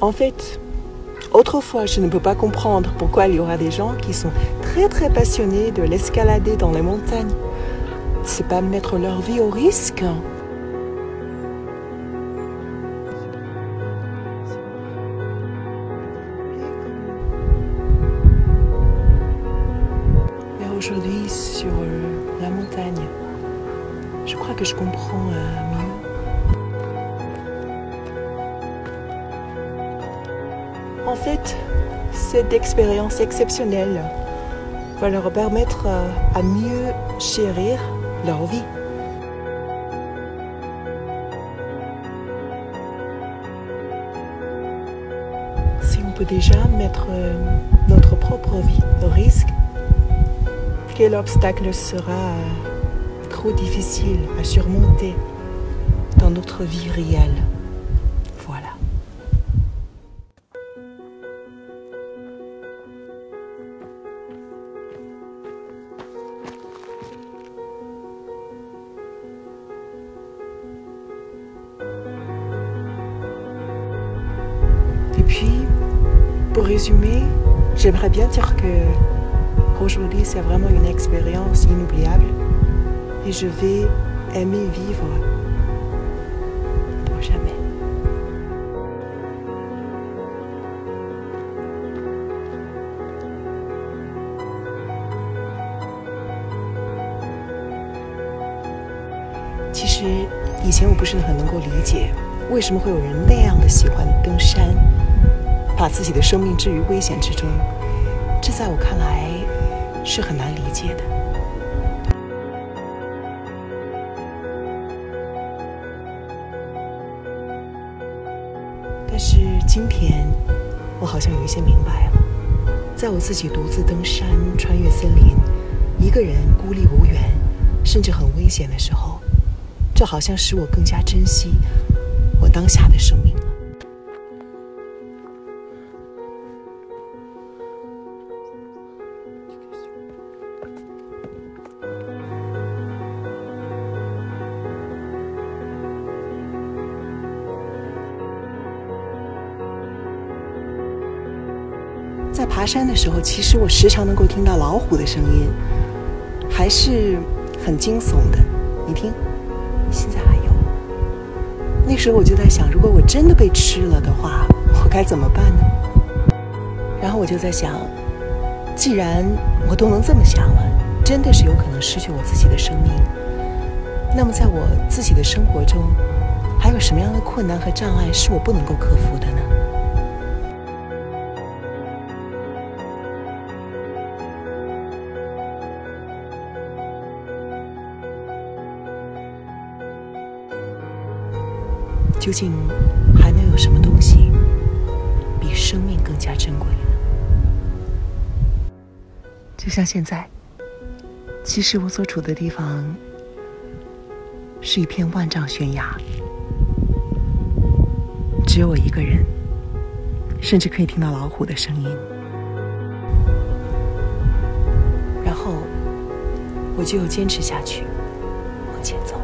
En fait, autrefois, je ne peux pas comprendre pourquoi il y aura des gens qui sont très très passionnés de l'escalader dans les montagnes. C'est pas mettre leur vie au risque. Aujourd'hui, sur euh, la montagne, je crois que je comprends euh, En fait, cette expérience exceptionnelle va leur permettre euh, à mieux chérir leur vie. Si on peut déjà mettre euh, notre propre vie au risque, quel obstacle sera euh, trop difficile à surmonter dans notre vie réelle? pour résumer, j'aimerais bien dire que aujourd'hui c'est vraiment une expérience inoubliable et je vais aimer vivre pour jamais.其实以前我不是很能够理解，为什么会有人那样的喜欢登山， 把自己的生命置于危险之中。这在我看来是很难理解的。但是今天，我好像有一些明白了，在我自己独自登山、穿越森林，一个人孤立无援，甚至很危险的时候。这好像使我更加珍惜我当下的生命在爬山的时候，其实我时常能够听到老虎的声音，还是很惊悚的。你听。现在还有。那时候我就在想，如果我真的被吃了的话，我该怎么办呢？然后我就在想，既然我都能这么想了，真的是有可能失去我自己的生命，那么在我自己的生活中，还有什么样的困难和障碍是我不能够克服的呢？究竟还能有什么东西比生命更加珍贵呢？就像现在，其实我所处的地方是一片万丈悬崖，只有我一个人，甚至可以听到老虎的声音。然后我就要坚持下去，往前走。